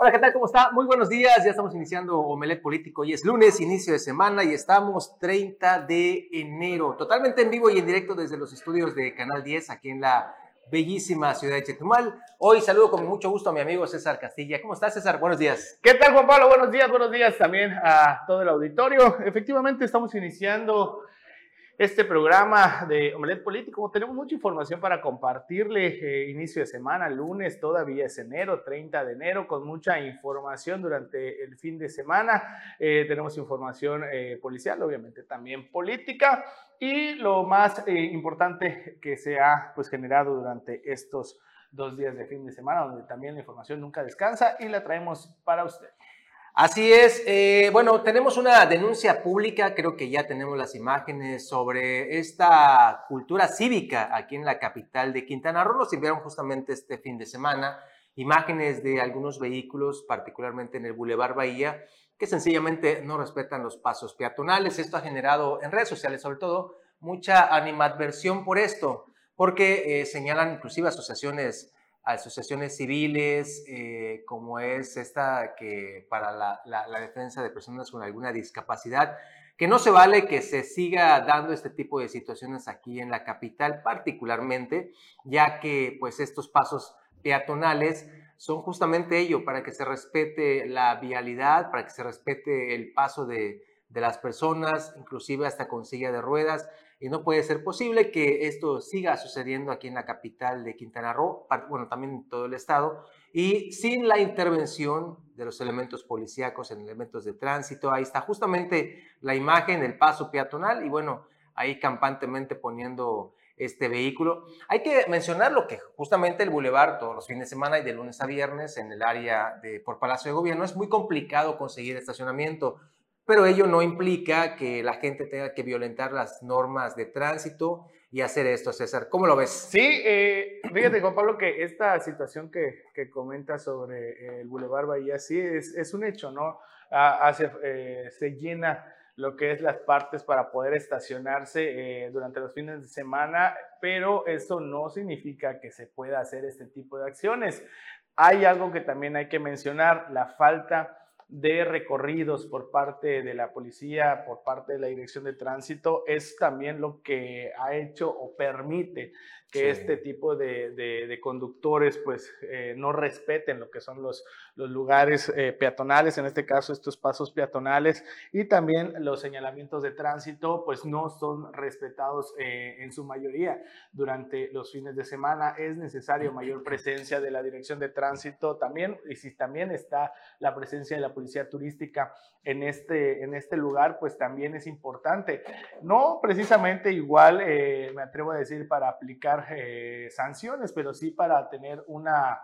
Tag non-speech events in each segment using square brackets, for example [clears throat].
Hola, ¿qué tal? ¿Cómo está? Muy buenos días. Ya estamos iniciando Omelet Político. Hoy es lunes, inicio de semana y estamos 30 de enero. Totalmente en vivo y en directo desde los estudios de Canal 10 aquí en la bellísima ciudad de Chetumal. Hoy saludo con mucho gusto a mi amigo César Castilla. ¿Cómo estás, César? Buenos días. ¿Qué tal, Juan Pablo? Buenos días, buenos días también a todo el auditorio. Efectivamente, estamos iniciando este programa de Omelet Político. Tenemos mucha información para compartirle. Eh, inicio de semana, lunes, todavía es enero, 30 de enero, con mucha información durante el fin de semana. Eh, tenemos información eh, policial, obviamente también política. Y lo más importante que se ha pues, generado durante estos dos días de fin de semana, donde también la información nunca descansa y la traemos para usted. Así es. Eh, bueno, tenemos una denuncia pública, creo que ya tenemos las imágenes sobre esta cultura cívica aquí en la capital de Quintana Roo. Nos enviaron justamente este fin de semana imágenes de algunos vehículos, particularmente en el Boulevard Bahía, que sencillamente no respetan los pasos peatonales. Esto ha generado en redes sociales, sobre todo, mucha animadversión por esto, porque eh, señalan inclusive asociaciones asociaciones civiles, eh, como es esta que para la, defensa de personas con alguna discapacidad, que no se vale que se siga dando este tipo de situaciones aquí en la capital, particularmente, ya que pues estos pasos peatonales son justamente ello, para que se respete la vialidad, para que se respete el paso de, de las personas, inclusive hasta con silla de ruedas y no puede ser posible que esto siga sucediendo aquí en la capital de Quintana Roo, bueno, también en todo el estado, y sin la intervención de los elementos policíacos en elementos de tránsito. Ahí está justamente la imagen del paso peatonal y bueno, ahí campantemente poniendo este vehículo. Hay que mencionar lo que justamente el bulevar todos los fines de semana y de lunes a viernes en el área de por Palacio de Gobierno es muy complicado conseguir estacionamiento pero ello no implica que la gente tenga que violentar las normas de tránsito y hacer esto, César. ¿Cómo lo ves? Sí, eh, fíjate, Juan Pablo, que esta situación que, que comenta sobre el Boulevard Bahía, sí, es, es un hecho, ¿no? Hace, eh, se llena lo que es las partes para poder estacionarse eh, durante los fines de semana, pero eso no significa que se pueda hacer este tipo de acciones. Hay algo que también hay que mencionar, la falta de recorridos por parte de la policía, por parte de la dirección de tránsito, es también lo que ha hecho o permite que este tipo de, conductores pues eh, no respeten lo que son los, los lugares eh, peatonales, en este caso estos pasos peatonales y también los señalamientos de tránsito pues no son respetados eh, en su mayoría durante los fines de semana. Es necesario mayor presencia de la dirección de tránsito también y si también está la presencia de la policía turística en este, en este lugar pues también es importante. No precisamente igual me atrevo a decir para aplicar eh, sanciones, pero sí para tener una,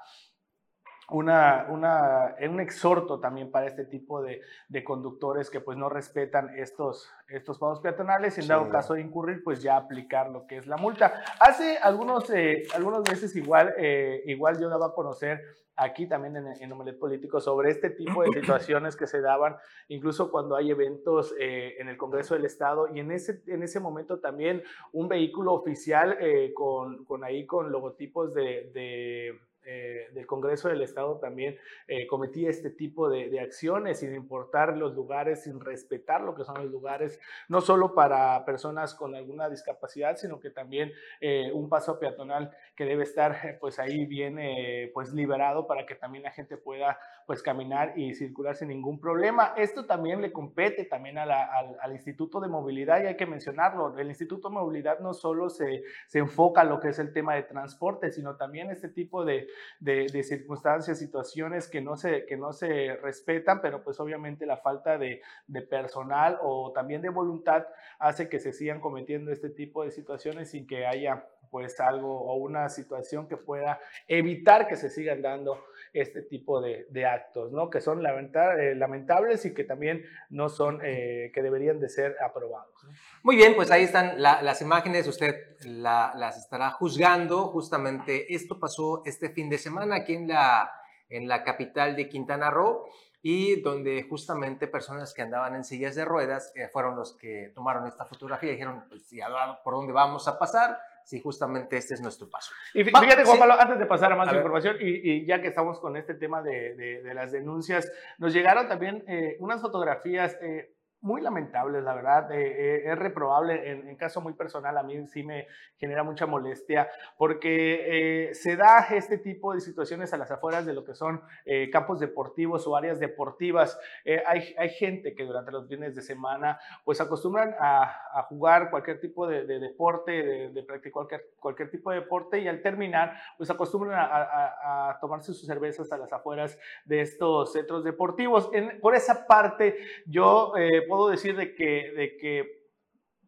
una, una, un exhorto también para este tipo de, de, conductores que pues no respetan estos, estos pagos peatonales y en dado caso de incurrir pues ya aplicar lo que es la multa. Hace algunos, eh, algunos meses igual, eh, igual yo daba a conocer aquí también en, en Omelet Político sobre este tipo de situaciones que se daban, incluso cuando hay eventos eh, en el Congreso del Estado y en ese, en ese momento también un vehículo oficial con, con, ahí con logotipos de, de eh, del Congreso del Estado también eh, cometía este tipo de, acciones sin importar los lugares, sin respetar lo que son los lugares, no solo para personas con alguna discapacidad, sino que también eh, un paso peatonal que debe estar pues ahí bien pues liberado para que también la gente pueda pues caminar y circular sin ningún problema. Esto también le compete también al, al, Instituto de Movilidad y hay que mencionarlo. El Instituto de Movilidad no solo se, se enfoca en lo que es el tema de transporte, sino también este tipo de, de, circunstancias, situaciones que no, se, que no se respetan, pero pues obviamente la falta de, de personal o también de voluntad hace que se sigan cometiendo este tipo de situaciones sin que haya pues algo o una situación que pueda evitar que se sigan dando este tipo de, de actos, ¿no? Que son eh, lamentables y que también no son, eh, que deberían de ser aprobados. Muy bien, pues ahí están las imágenes, usted las estará juzgando. Justamente esto pasó este fin de semana aquí en la, en la capital de Quintana Roo y donde justamente personas que andaban en sillas de ruedas eh, fueron los que tomaron esta fotografía y dijeron, pues, ¿por dónde vamos a pasar? Si justamente este es nuestro paso. Y fíjate, Juan Pablo, antes de pasar a más información, y, ya que estamos con este tema de, de, las denuncias, nos llegaron también eh, unas fotografías. Eh, muy lamentables, la verdad. Eh, eh, es reprobable, en, en, caso muy personal, a mí sí me genera mucha molestia, porque eh, se da este tipo de situaciones a las afueras de lo que son campos deportivos o áreas deportivas. Hay, hay, gente que durante los fines de semana, pues acostumbran a, a jugar cualquier tipo de, de deporte, de, de, practicar cualquier, cualquier tipo de deporte, y al terminar, pues acostumbran a, a, a tomarse sus cervezas a las afueras de estos centros deportivos. En, por esa parte, yo puedo decir de que, de que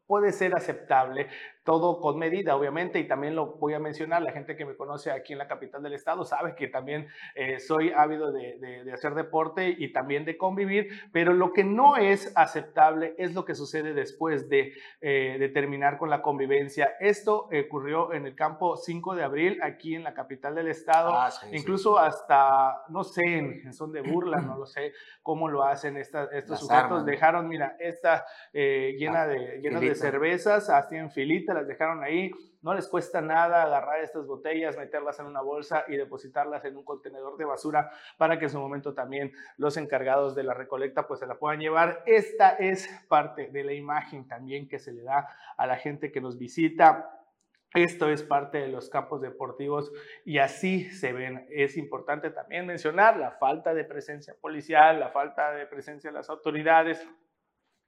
puede ser aceptable todo con medida, obviamente, y también lo voy a mencionar, la gente que me conoce aquí en la capital del estado sabe que también eh, soy ávido de, de, hacer deporte y también de convivir, pero lo que no es aceptable es lo que sucede después de, eh, de terminar con la convivencia. Esto ocurrió en el campo 5 de abril, aquí en la capital del estado, ah, incluso hasta, no sé, en, son de burla, no lo sé cómo lo hacen estos sujetos, dejaron, mira, esta eh, llena, ah, de, llena de cervezas, así en filita, las dejaron ahí. No les cuesta nada agarrar estas botellas, meterlas en una bolsa y depositarlas en un contenedor de basura para que en su momento también los encargados de la recolecta pues se la puedan llevar. Esta es parte de la imagen también que se le da a la gente que nos visita. Esto es parte de los campos deportivos y así se ven. Es importante también mencionar la falta de presencia policial, la falta de presencia de las autoridades,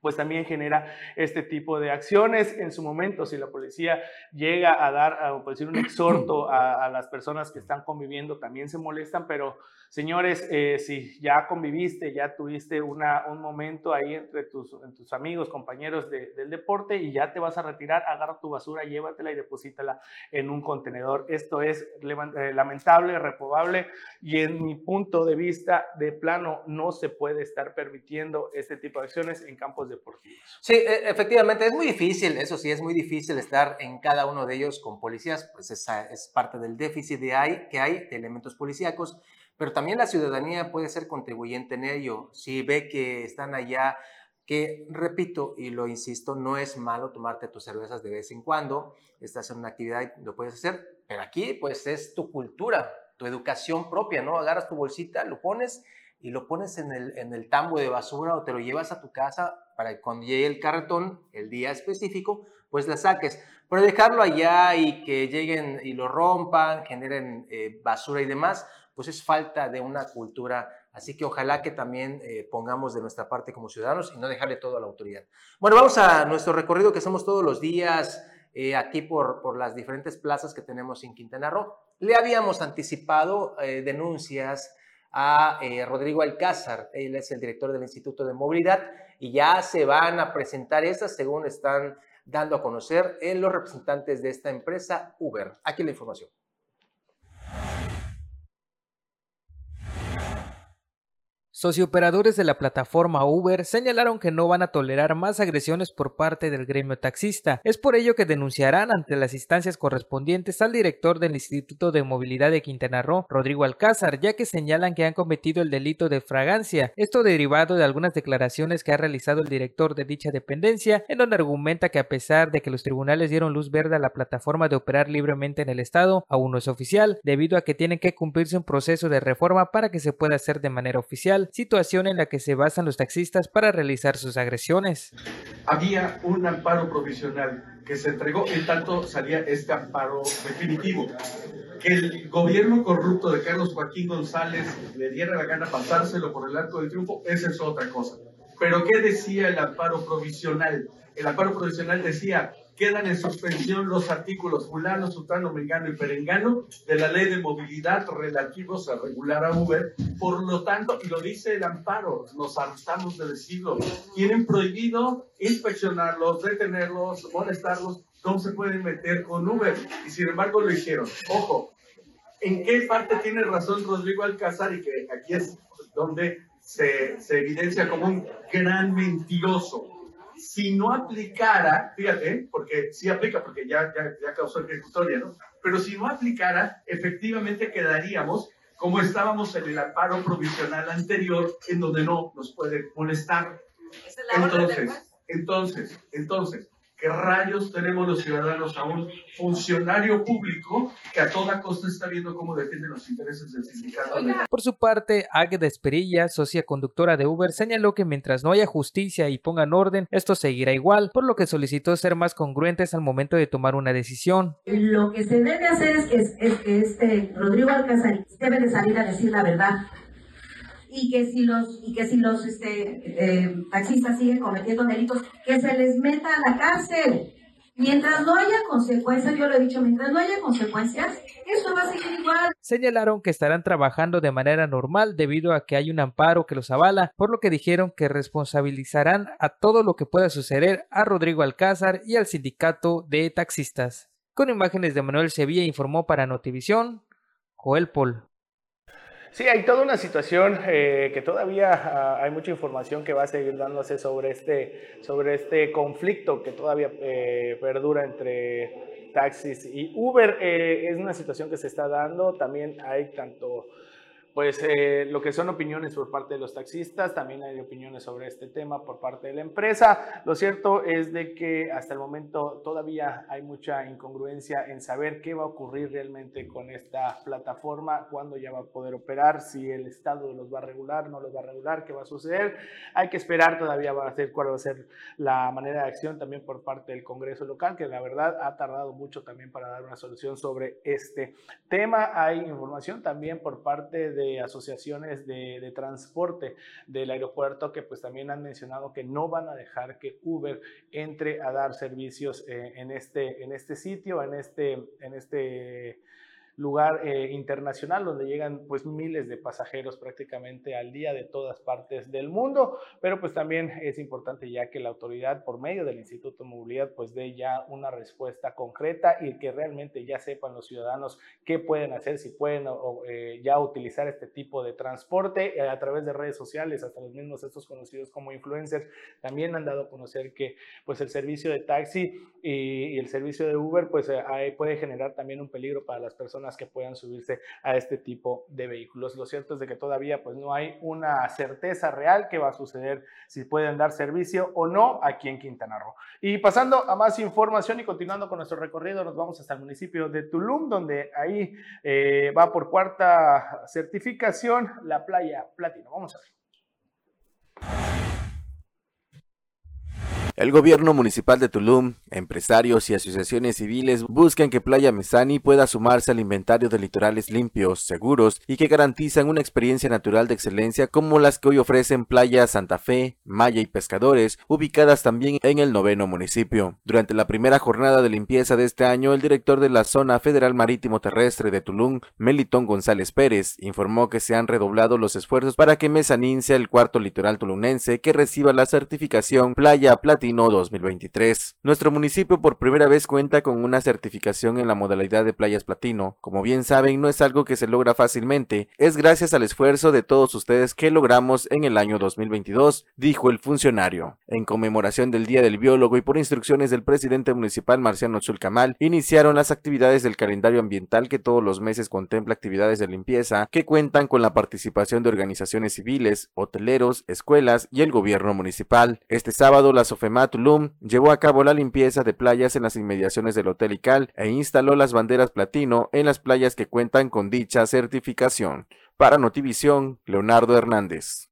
pues también genera este tipo de acciones. En su momento, si la policía llega a dar, a, decir, un [clears throat] exhorto a, las personas que están conviviendo, también se molestan, pero señores, eh, si ya conviviste, ya tuviste una, un momento ahí entre tus, tus amigos, compañeros del deporte y ya te vas a retirar, agarra tu basura, llévatela y deposítala en un contenedor. Esto es eh, lamentable, reprobable y en mi punto de vista, de plano, no se puede estar permitiendo este tipo de acciones en campos deportivos. Sí, e, efectivamente, es muy difícil, eso sí, es muy difícil estar en cada uno de ellos con policías, pues esa es parte del déficit de hay, que hay de elementos policíacos, pero también la ciudadanía puede ser contribuyente en ello. Si ve que están allá, que repito y lo insisto, no es malo tomarte tus cervezas de vez en cuando, estás en una actividad y lo puedes hacer, pero aquí pues es tu cultura, tu educación propia, ¿no? Agarras tu bolsita, lo pones y lo pones en el, en el tambo de basura o te lo llevas a tu casa para que cuando llegue el cartón, el día específico, pues la saques. Pero dejarlo allá y que lleguen y lo rompan, generen eh, basura y demás, pues es falta de una cultura. Así que ojalá que también eh, pongamos de nuestra parte como ciudadanos y no dejarle todo a la autoridad. Bueno, vamos a nuestro recorrido que hacemos todos los días eh, aquí por, por las diferentes plazas que tenemos en Quintana Roo. Le habíamos anticipado denuncias a Rodrigo Alcázar, él es el director del Instituto de Movilidad y ya se van a presentar esas según están dando a conocer en los representantes de esta empresa Uber. Aquí la información. Sociooperadores de la plataforma Uber señalaron que no van a tolerar más agresiones por parte del gremio taxista. Es por ello que denunciarán ante las instancias correspondientes al director del Instituto de Movilidad de Quintana Roo, Rodrigo Alcázar, ya que señalan que han cometido el delito de fragancia. Esto derivado de algunas declaraciones que ha realizado el director de dicha dependencia, en donde argumenta que a pesar de que los tribunales dieron luz verde a la plataforma de operar libremente en el Estado, aún no es oficial, debido a que tienen que cumplirse un proceso de reforma para que se pueda hacer de manera oficial situación en la que se basan los taxistas para realizar sus agresiones. Había un amparo provisional que se entregó en tanto salía este amparo definitivo. Que el gobierno corrupto de Carlos Joaquín González le diera la gana pasárselo por el arco del triunfo, esa es otra cosa. Pero ¿qué decía el amparo provisional? El amparo provisional decía, quedan en suspensión los artículos fulano, sutano, mengano y perengano de la ley de movilidad relativos a regular a Uber. Por lo tanto, y lo dice el amparo, nos hartamos de decirlo, tienen prohibido inspeccionarlos, detenerlos, molestarlos, no se pueden meter con Uber. Y sin embargo lo hicieron. Ojo, ¿en qué parte tiene razón Rodrigo Alcázar y que aquí es donde se, se evidencia como un gran mentiroso? Si no aplicara, fíjate, porque sí aplica, porque ya, ya, ya causó ejecutoria, ¿no? Pero si no aplicara, efectivamente quedaríamos como estábamos en el amparo provisional anterior, en donde no nos puede molestar. Entonces, entonces, entonces, ¿Qué rayos tenemos los ciudadanos a un funcionario público que a toda costa está viendo cómo defiende los intereses del sindicato? Por su parte, Águeda Esperilla, socia conductora de Uber, señaló que mientras no haya justicia y pongan orden, esto seguirá igual, por lo que solicitó ser más congruentes al momento de tomar una decisión. Lo que se debe hacer es que, este Rodrigo Alcázar debe de salir a decir la verdad y que si los y que si los este, eh, taxistas siguen cometiendo delitos, que se les meta a la cárcel. Mientras no haya consecuencias, yo lo he dicho, mientras no haya consecuencias, eso va a seguir igual. Señalaron que estarán trabajando de manera normal debido a que hay un amparo que los avala, por lo que dijeron que responsabilizarán a todo lo que pueda suceder a Rodrigo Alcázar y al sindicato de taxistas. Con imágenes de Manuel Sevilla informó para Notivisión, Joel Paul. Sí, hay toda una situación eh, que todavía ah, hay mucha información que va a seguir dándose sobre este, sobre este conflicto que todavía eh, perdura entre taxis y Uber. Eh, es una situación que se está dando. También hay tanto pues eh, lo que son opiniones por parte de los taxistas, también hay opiniones sobre este tema por parte de la empresa. Lo cierto es de que hasta el momento todavía hay mucha incongruencia en saber qué va a ocurrir realmente con esta plataforma, cuándo ya va a poder operar, si el Estado los va a regular, no los va a regular, qué va a suceder. Hay que esperar todavía va a cuál va a ser la manera de acción también por parte del Congreso local, que la verdad ha tardado mucho también para dar una solución sobre este tema. Hay información también por parte de asociaciones de, transporte del aeropuerto que pues también han mencionado que no van a dejar que Uber entre a dar servicios eh, en, este, en este sitio, en este, en este lugar eh, internacional donde llegan pues miles de pasajeros prácticamente al día de todas partes del mundo, pero pues también es importante ya que la autoridad por medio del Instituto de Movilidad pues dé ya una respuesta concreta y que realmente ya sepan los ciudadanos qué pueden hacer, si pueden eh, ya utilizar este tipo de transporte eh, a través de redes sociales, hasta los mismos estos conocidos como influencers. También han dado a conocer que pues el servicio de taxi y, el servicio de Uber pues puede generar también un peligro para las personas que puedan subirse a este tipo de vehículos. Lo cierto es de que todavía pues no hay una certeza real que va a suceder si pueden dar servicio o no aquí en Quintana Roo. Y pasando a más información y continuando con nuestro recorrido, nos vamos hasta el municipio de Tulum, donde ahí eh, va por cuarta certificación la playa Platino. Vamos a ver. El gobierno municipal de Tulum, empresarios y asociaciones civiles buscan que Playa Mesani pueda sumarse al inventario de litorales limpios, seguros y que garantizan una experiencia natural de excelencia como las que hoy ofrecen Playa Santa Fe, Maya y Pescadores, ubicadas también en el noveno municipio. Durante la primera jornada de limpieza de este año, el director de la Zona Federal Marítimo Terrestre de Tulum, Melitón González Pérez, informó que se han redoblado los esfuerzos para que Mesanín sea el cuarto litoral tulunense que reciba la certificación Playa Platina 2023. Nuestro municipio por primera vez cuenta con una certificación en la modalidad de playas platino. Como bien saben, no es algo que se logra fácilmente, es gracias al esfuerzo de todos ustedes que logramos en el año 2022, dijo el funcionario. En conmemoración del Día del Biólogo y por instrucciones del presidente municipal Marciano Chulcamal, iniciaron las actividades del calendario ambiental que todos los meses contempla actividades de limpieza que cuentan con la participación de organizaciones civiles, hoteleros, escuelas y el gobierno municipal. Este sábado la SOFEMA Tulum llevó a cabo la limpieza de playas en las inmediaciones del Hotel Ical e instaló las banderas platino en las playas que cuentan con dicha certificación. Para Notivisión, Leonardo Hernández.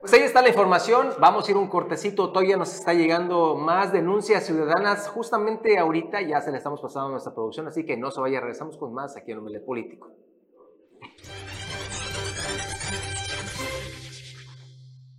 Pues ahí está la información. Vamos a ir un cortecito. Todavía nos está llegando más denuncias ciudadanas. Justamente ahorita ya se le estamos pasando a nuestra producción, así que no se vaya. Regresamos con más aquí en Hombre Político.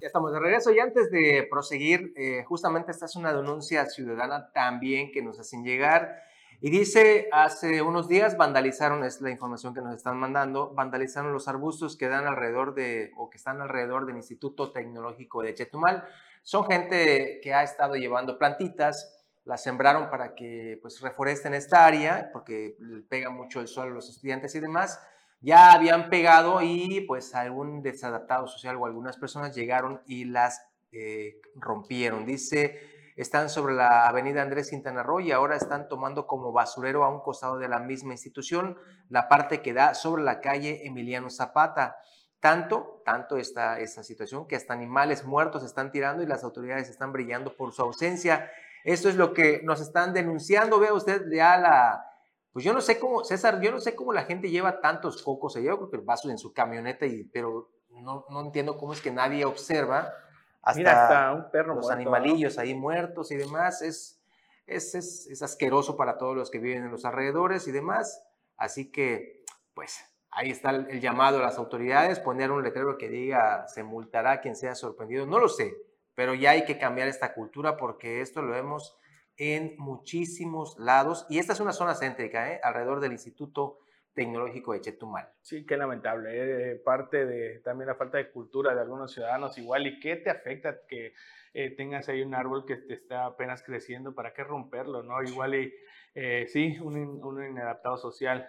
Ya estamos de regreso y antes de proseguir, eh, justamente esta es una denuncia ciudadana también que nos hacen llegar y dice, hace unos días vandalizaron, es la información que nos están mandando, vandalizaron los arbustos que dan alrededor de, o que están alrededor del Instituto Tecnológico de Chetumal. Son gente que ha estado llevando plantitas, las sembraron para que pues reforesten esta área, porque pega mucho el sol a los estudiantes y demás ya habían pegado y pues algún desadaptado social o algunas personas llegaron y las eh, rompieron. Dice, están sobre la avenida Andrés Quintana Roo y ahora están tomando como basurero a un costado de la misma institución la parte que da sobre la calle Emiliano Zapata. Tanto, tanto está esta situación que hasta animales muertos están tirando y las autoridades están brillando por su ausencia. Esto es lo que nos están denunciando. Vea usted ya la, pues yo no sé cómo, César, yo no sé cómo la gente lleva tantos cocos allá, creo que el en su camioneta, y, pero no, no entiendo cómo es que nadie observa hasta, un perro los animalillos ahí muertos y demás. Es, es, es, es asqueroso para todos los que viven en los alrededores y demás. Así que, pues, ahí está el, llamado a las autoridades, poner un letrero que diga se multará a quien sea sorprendido. No lo sé, pero ya hay que cambiar esta cultura porque esto lo vemos en muchísimos lados y esta es una zona céntrica, ¿eh? alrededor del Instituto Tecnológico de Chetumal. Sí, qué lamentable. ¿eh? Parte de también la falta de cultura de algunos ciudadanos igual. ¿Y qué te afecta que eh, tengas ahí un árbol que te está apenas creciendo? ¿Para qué romperlo? no Igual y sí, un, un inadaptado social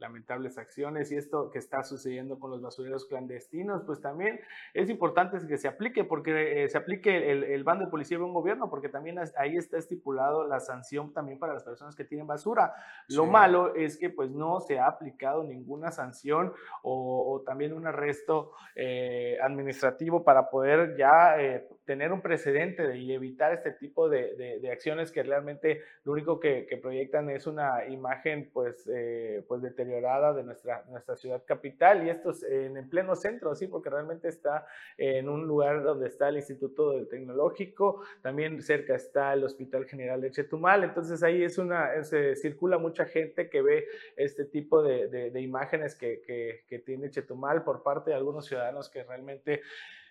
lamentables acciones y esto que está sucediendo con los basureros clandestinos, pues también es importante que se aplique, porque eh, se aplique el, el, bando de policía de un gobierno, porque también ahí está estipulado la sanción también para las personas que tienen basura. Lo malo es que pues no se ha aplicado ninguna sanción o, también un arresto eh, administrativo para poder ya eh, tener un precedente y evitar este tipo de, de, acciones que realmente lo único que, proyectan es una imagen pues, pues deteriorada de nuestra, nuestra ciudad capital y esto es en el pleno centro, sí, porque realmente está en un lugar donde está el Instituto Tecnológico, también cerca está el Hospital General de Chetumal, entonces ahí es una, se circula mucha gente que ve este tipo de, de, imágenes que, que tiene Chetumal por parte de algunos ciudadanos que realmente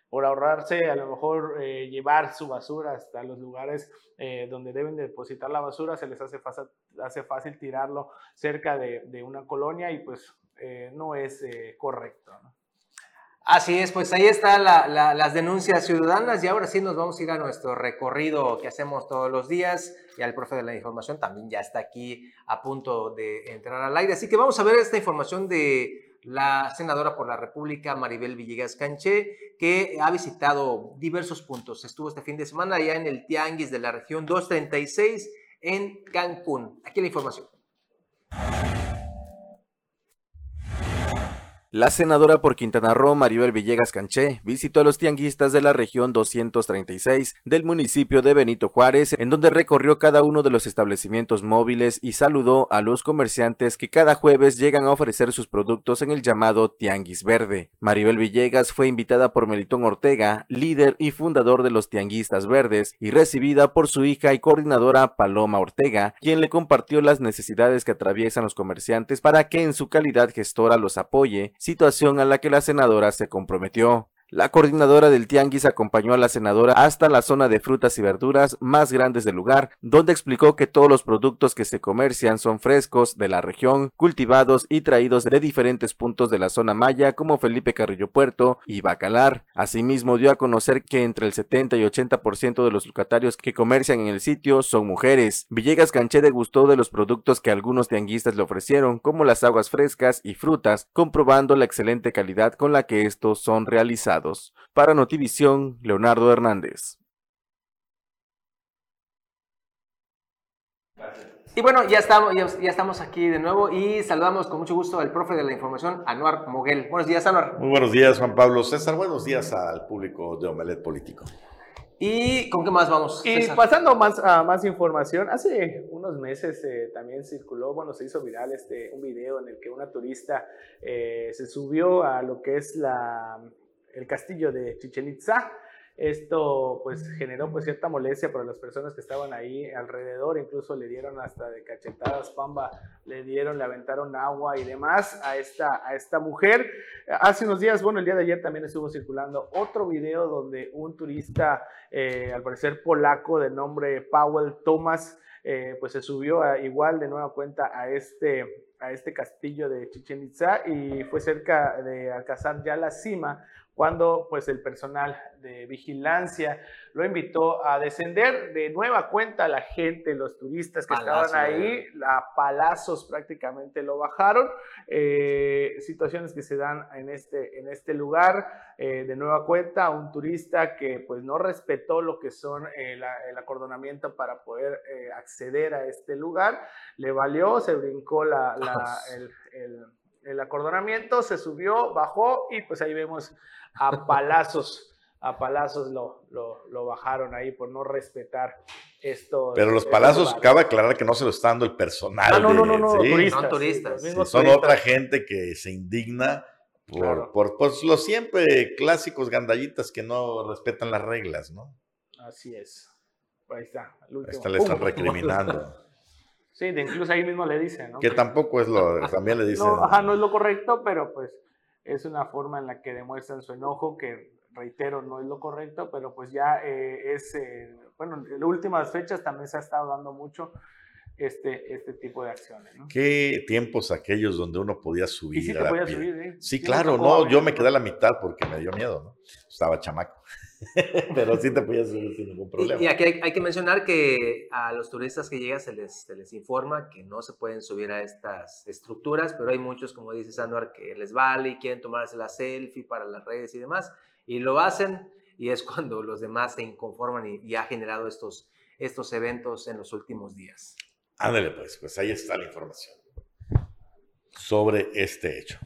por ahorrarse a lo mejor eh, llevar su basura hasta los lugares eh, donde deben depositar la basura, se les hace fácil, hace fácil tirarlo cerca de, de una colonia y pues eh, no es correcto. Así es, pues ahí están las denuncias ciudadanas y ahora sí nos vamos a ir a nuestro recorrido que hacemos todos los días. Y el profe de la información también ya está aquí a punto de entrar al aire. Así que vamos a ver esta información de la senadora por la República, Maribel Villegas Canché, que ha visitado diversos puntos. Estuvo este fin de semana allá en el Tianguis de la región 236 en Cancún. Aquí la información. La senadora por Quintana Roo, Maribel Villegas Canché, visitó a los tianguistas de la región 236 del municipio de Benito Juárez, en donde recorrió cada uno de los establecimientos móviles y saludó a los comerciantes que cada jueves llegan a ofrecer sus productos en el llamado Tianguis Verde. Maribel Villegas fue invitada por Melitón Ortega, líder y fundador de los Tianguistas Verdes, y recibida por su hija y coordinadora Paloma Ortega, quien le compartió las necesidades que atraviesan los comerciantes para que en su calidad gestora los apoye situación a la que la senadora se comprometió. La coordinadora del Tianguis acompañó a la senadora hasta la zona de frutas y verduras más grandes del lugar, donde explicó que todos los productos que se comercian son frescos de la región, cultivados y traídos de diferentes puntos de la zona maya como Felipe Carrillo Puerto y Bacalar. Asimismo dio a conocer que entre el 70 y 80% de los locatarios que comercian en el sitio son mujeres. Villegas Canché degustó de los productos que algunos tianguistas le ofrecieron, como las aguas frescas y frutas, comprobando la excelente calidad con la que estos son realizados. Para Notivisión, Leonardo Hernández. Y bueno, ya estamos, ya, estamos aquí de nuevo y saludamos con mucho gusto al profe de la información, Anuar Moguel. Buenos días, Anuar. Muy buenos días, Juan Pablo César. Buenos días al público de Omelet Político. ¿Y con qué más vamos? Y pasando más, a más información, hace unos meses eh, también circuló, bueno, se hizo viral este, un video en el que una turista eh, se subió a lo que es la, el castillo de Chichen Itza. Esto pues generó pues cierta molestia para las personas que estaban ahí alrededor, incluso le dieron hasta de cachetadas, pamba, le dieron, le aventaron agua y demás a esta, a esta mujer. Hace unos días, bueno, el día de ayer también estuvo circulando otro video donde un turista, eh, al parecer polaco, de nombre Powell Thomas, eh, pues se subió a, igual de nueva cuenta a este, a este castillo de Chichen Itza y fue cerca de alcanzar ya la cima cuando pues el personal de vigilancia lo invitó a descender de nueva cuenta la gente, los turistas que estaban ahí, a palazos prácticamente lo bajaron. Eh, situaciones que se dan en este, en este lugar, eh, de nueva cuenta, un turista que pues no respetó lo que son eh, el acordonamiento para poder acceder a este lugar, le valió, se brincó la, el, el acordonamiento, se subió, bajó y pues ahí vemos a palazos a palazos lo, lo, lo bajaron ahí por no respetar esto. Pero los palazos, cabe aclarar que no se lo está dando el personal. Ah, no, no, no, no, ¿sí? turistas. Son turistas. sí, son turistas. otra gente que se indigna por, Claro. por, por los siempre clásicos gandallitas que no respetan las reglas, ¿no? Así es. Ahí está. el último. Esta le están recriminando. [laughs] Sí, de incluso ahí mismo le dicen, ¿no? que tampoco es lo, también le [laughs] dicen. No, ajá, no es lo correcto, pero pues es una forma en la que demuestran su enojo, que reitero, no es lo correcto, pero pues ya eh, es, eh, bueno, en las últimas fechas también se ha estado dando mucho este, este tipo de acciones, ¿no? Qué tiempos aquellos donde uno podía subir. Y a la podía subir, ¿eh? Sí, claro, no, yo me quedé a la mitad porque me dio miedo, ¿no? Estaba chamaco. [laughs] Pero sí te podías subir sin ningún problema. Y, y aquí hay, hay que mencionar que a los turistas que llegan se les, se les informa que no se pueden subir a estas estructuras, pero hay muchos, como dice Sandor, que les vale y quieren tomarse la selfie para las redes y demás, y lo hacen, y es [laughs] cuando los demás se inconforman y, y ha generado estos, estos eventos en los últimos días. Ándale, pues, pues ahí está la información sobre este hecho.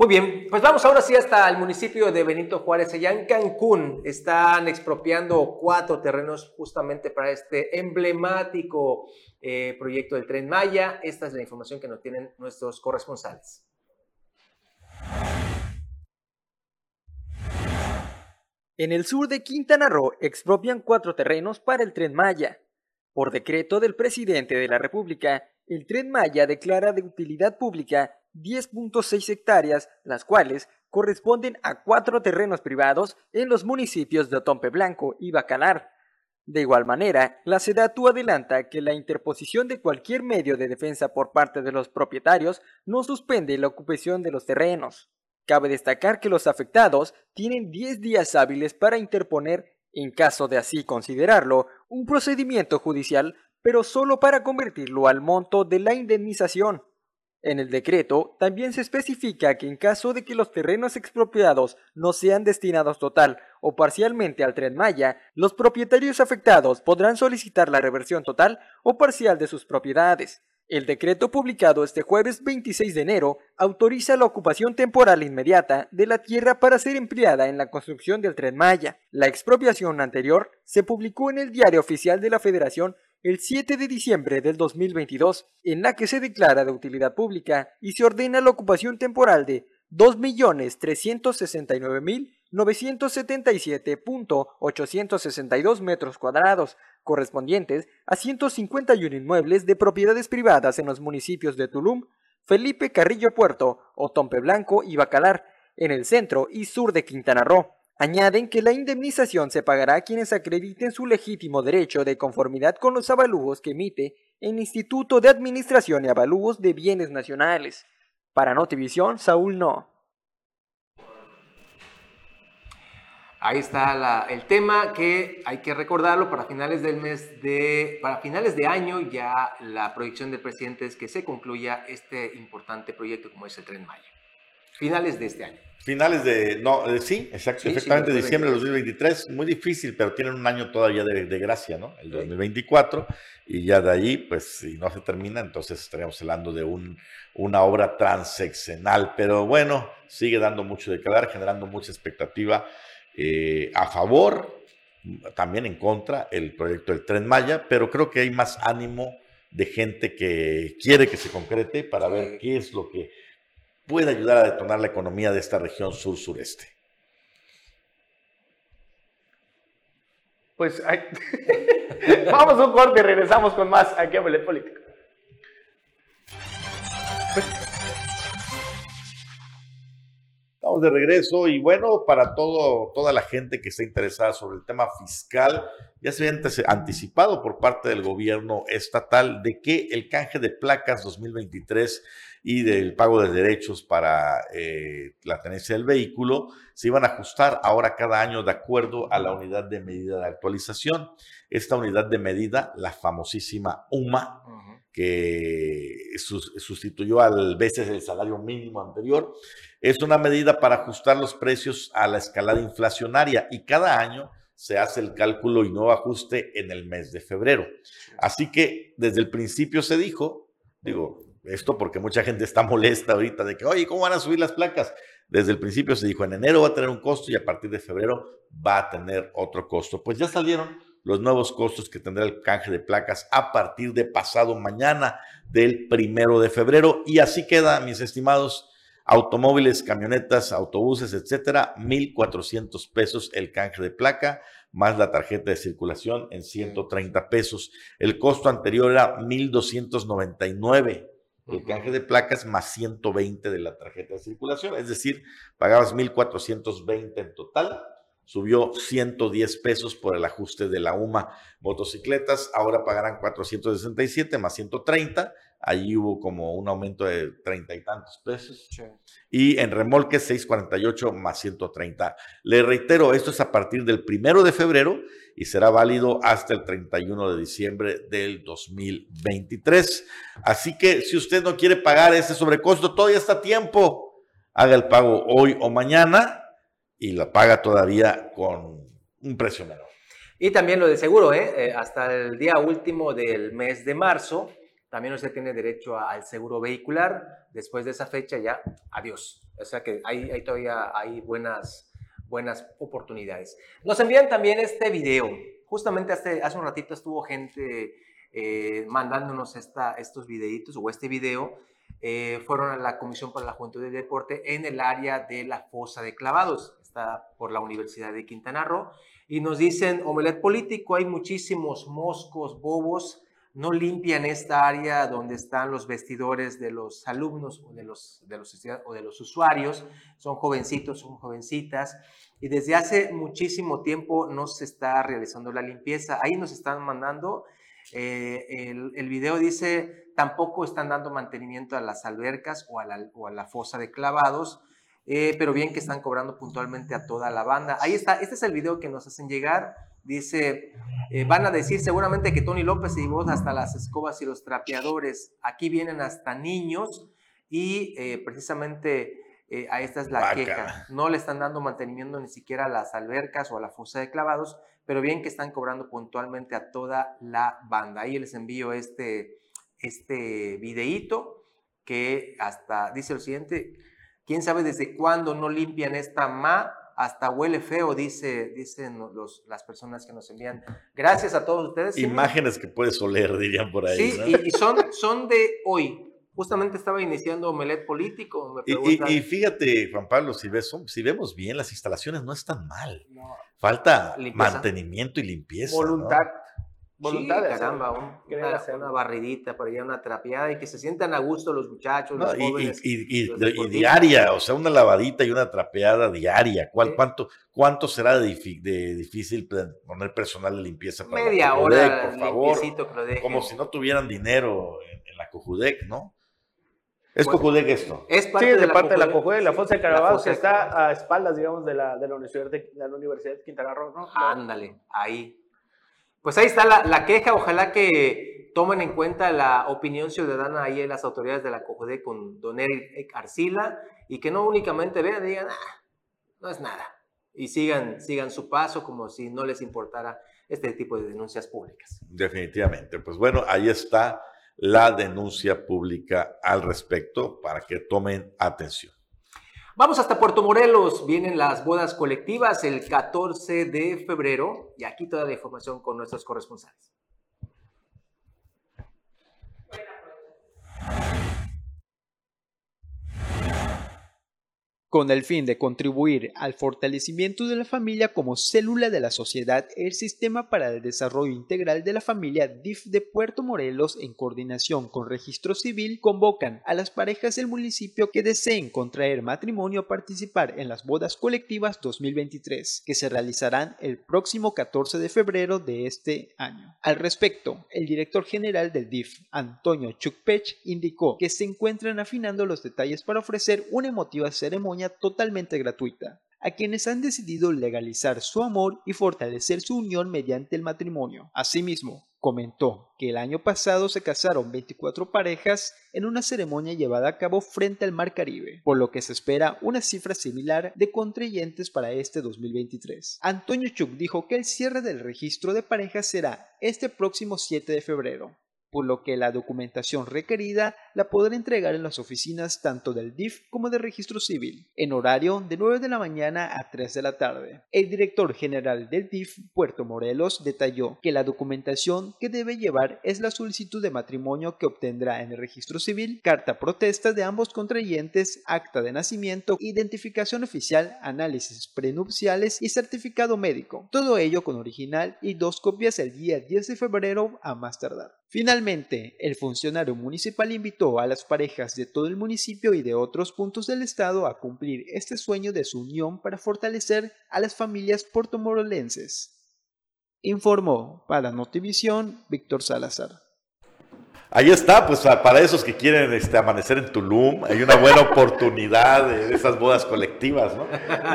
Muy bien, pues vamos ahora sí hasta el municipio de Benito Juárez, allá en Cancún. Están expropiando cuatro terrenos justamente para este emblemático eh, proyecto del Tren Maya. Esta es la información que nos tienen nuestros corresponsales. En el sur de Quintana Roo expropian cuatro terrenos para el Tren Maya. Por decreto del presidente de la República, el Tren Maya declara de utilidad pública 10.6 hectáreas, las cuales corresponden a cuatro terrenos privados en los municipios de Otompe Blanco y Bacalar. De igual manera, la SEDATU adelanta que la interposición de cualquier medio de defensa por parte de los propietarios no suspende la ocupación de los terrenos. Cabe destacar que los afectados tienen 10 días hábiles para interponer, en caso de así considerarlo, un procedimiento judicial, pero solo para convertirlo al monto de la indemnización. En el decreto también se especifica que en caso de que los terrenos expropiados no sean destinados total o parcialmente al tren Maya, los propietarios afectados podrán solicitar la reversión total o parcial de sus propiedades. El decreto publicado este jueves 26 de enero autoriza la ocupación temporal inmediata de la tierra para ser empleada en la construcción del tren Maya. La expropiación anterior se publicó en el Diario Oficial de la Federación el 7 de diciembre del 2022, en la que se declara de utilidad pública y se ordena la ocupación temporal de 2.369.977.862 metros cuadrados, correspondientes a 151 inmuebles de propiedades privadas en los municipios de Tulum, Felipe Carrillo Puerto, Otompe Blanco y Bacalar, en el centro y sur de Quintana Roo. Añaden que la indemnización se pagará a quienes acrediten su legítimo derecho de conformidad con los avalúos que emite el Instituto de Administración y Avalúos de Bienes Nacionales. Para Notivisión, Saúl No. Ahí está el tema que hay que recordarlo para finales del mes de, para finales de año ya la proyección del presidente es que se concluya este importante proyecto como es el Tren Maya. Finales de este año. Finales de, no, eh, sí, exacto, Sí, sí, exactamente, 2023. diciembre de 2023, muy difícil, pero tienen un año todavía de, de gracia, ¿no? El 2024, y ya de ahí, pues, si no se termina, entonces estaríamos hablando de un, una obra transeccional, pero bueno, sigue dando mucho de quedar, generando mucha expectativa eh, a favor, también en contra, el proyecto del Tren Maya, pero creo que hay más ánimo de gente que quiere que se concrete para ver qué es lo que puede ayudar a detonar la economía de esta región sur-sureste. Pues [laughs] vamos a un corte y regresamos con más aquí a Bolet Político. Estamos de regreso y bueno, para todo, toda la gente que está interesada sobre el tema fiscal, ya se había anticipado por parte del gobierno estatal de que el canje de placas 2023 y del pago de derechos para eh, la tenencia del vehículo se iban a ajustar ahora cada año de acuerdo a la unidad de medida de actualización. Esta unidad de medida, la famosísima UMA, que sus- sustituyó al veces el salario mínimo anterior, es una medida para ajustar los precios a la escalada inflacionaria y cada año se hace el cálculo y nuevo ajuste en el mes de febrero. Así que desde el principio se dijo, digo, esto porque mucha gente está [laughs] molesta ahorita de que, oye, ¿cómo van a subir las placas? Desde el principio se dijo en enero va a tener un costo y a partir de febrero va a tener otro costo. Pues ya salieron los nuevos costos que tendrá el canje de placas a partir de pasado mañana del primero de febrero. Y así queda, mis estimados, automóviles, camionetas, autobuses, etcétera, 1,400 pesos el canje de placa, más la tarjeta de circulación en 130 pesos. El costo anterior era 1,299 el canje de placas más 120 de la tarjeta de circulación, es decir, pagabas 1.420 en total, subió 110 pesos por el ajuste de la UMA. Motocicletas ahora pagarán 467 más 130, allí hubo como un aumento de treinta y tantos pesos. Y en remolques 648 más 130. Le reitero, esto es a partir del primero de febrero y será válido hasta el 31 de diciembre del 2023. Así que si usted no quiere pagar ese sobrecosto, todavía está a tiempo. Haga el pago hoy o mañana y la paga todavía con un precio menor. Y también lo de seguro, ¿eh? ¿eh? hasta el día último del mes de marzo, también usted tiene derecho al seguro vehicular. Después de esa fecha ya, adiós. O sea que ahí, ahí todavía hay buenas buenas oportunidades. Nos envían también este video. Justamente hace, hace un ratito estuvo gente eh, mandándonos esta, estos videitos o este video. Eh, fueron a la Comisión para la Juventud y Deporte en el área de la fosa de clavados. Está por la Universidad de Quintana Roo. Y nos dicen, omelet político, hay muchísimos moscos, bobos no limpian esta área donde están los vestidores de los alumnos o de los, de los, o de los usuarios. Son jovencitos, son jovencitas. Y desde hace muchísimo tiempo no se está realizando la limpieza. Ahí nos están mandando. Eh, el, el, video dice, tampoco están dando mantenimiento a las albercas o a la, o a la fosa de clavados. Eh, pero bien que están cobrando puntualmente a toda la banda. Ahí está, este es el video que nos hacen llegar. Dice, eh, van a decir seguramente que Tony López se llevó hasta las escobas y los trapeadores. Aquí vienen hasta niños y eh, precisamente a esta es la queja. No le están dando mantenimiento ni siquiera a las albercas o a la fosa de clavados, pero bien que están cobrando puntualmente a toda la banda. Ahí les envío este, este videíto que hasta dice lo siguiente, ¿quién sabe desde cuándo no limpian esta ma? hasta huele feo, dice, dicen los, las personas que nos envían. Gracias a todos ustedes. Imágenes que puedes oler, dirían por ahí. Sí, y, son, son de hoy. Justamente estaba iniciando Omelet Político. y, fíjate, Juan Pablo, si, ves, si vemos bien, las instalaciones no están mal. Falta mantenimiento y limpieza. Voluntad voluntad caramba, una, barridita por allá, una trapeada y que se sientan a gusto los muchachos, los y, jóvenes. Y, diaria, o sea, una lavadita y una trapeada diaria. ¿Cuál, cuánto, ¿Cuánto será de, difícil poner personal de limpieza para Media hora, por favor? Como si no tuvieran dinero en, la Cojudec, ¿no? ¿Es Cojudec esto? Es parte sí, de, la parte de la Cojudec, la Fosa de Carabajo, que está a espaldas, digamos, de la, de la, Universidad, de, la Universidad de Quintana Roo, ¿no? Ándale, ahí. Pues ahí está la, queja, ojalá que tomen en cuenta la opinión ciudadana ahí en las autoridades de la COJUDE con Don Eric Arcila y que no únicamente vean y digan, ah, no es nada, y sigan, sigan su paso como si no les importara este tipo de denuncias públicas. Definitivamente, pues bueno, ahí está la denuncia pública al respecto para que tomen atención. Vamos hasta Puerto Morelos, vienen las bodas colectivas el 14 de febrero y aquí toda la información con nuestros corresponsales. Con el fin de contribuir al fortalecimiento de la familia como célula de la sociedad, el Sistema para el Desarrollo Integral de la Familia DIF de Puerto Morelos, en coordinación con Registro Civil, convocan a las parejas del municipio que deseen contraer matrimonio a participar en las bodas colectivas 2023, que se realizarán el próximo 14 de febrero de este año. Al respecto, el director general del DIF, Antonio Chukpech, indicó que se encuentran afinando los detalles para ofrecer una emotiva ceremonia totalmente gratuita a quienes han decidido legalizar su amor y fortalecer su unión mediante el matrimonio. Asimismo, comentó que el año pasado se casaron 24 parejas en una ceremonia llevada a cabo frente al Mar Caribe, por lo que se espera una cifra similar de contrayentes para este 2023. Antonio Chuk dijo que el cierre del registro de parejas será este próximo 7 de febrero, por lo que la documentación requerida la podrá entregar en las oficinas tanto del DIF como del registro civil, en horario de 9 de la mañana a 3 de la tarde. El director general del DIF Puerto Morelos detalló que la documentación que debe llevar es la solicitud de matrimonio que obtendrá en el registro civil, carta protesta de ambos contrayentes, acta de nacimiento, identificación oficial, análisis prenupciales y certificado médico. Todo ello con original y dos copias el día 10 de febrero a más tardar. Finalmente, el funcionario municipal invitó a las parejas de todo el municipio y de otros puntos del estado a cumplir este sueño de su unión para fortalecer a las familias portomorolenses. Informó para Notivisión Víctor Salazar. Ahí está, pues para esos que quieren este, amanecer en Tulum, hay una buena oportunidad de esas bodas colectivas, ¿no?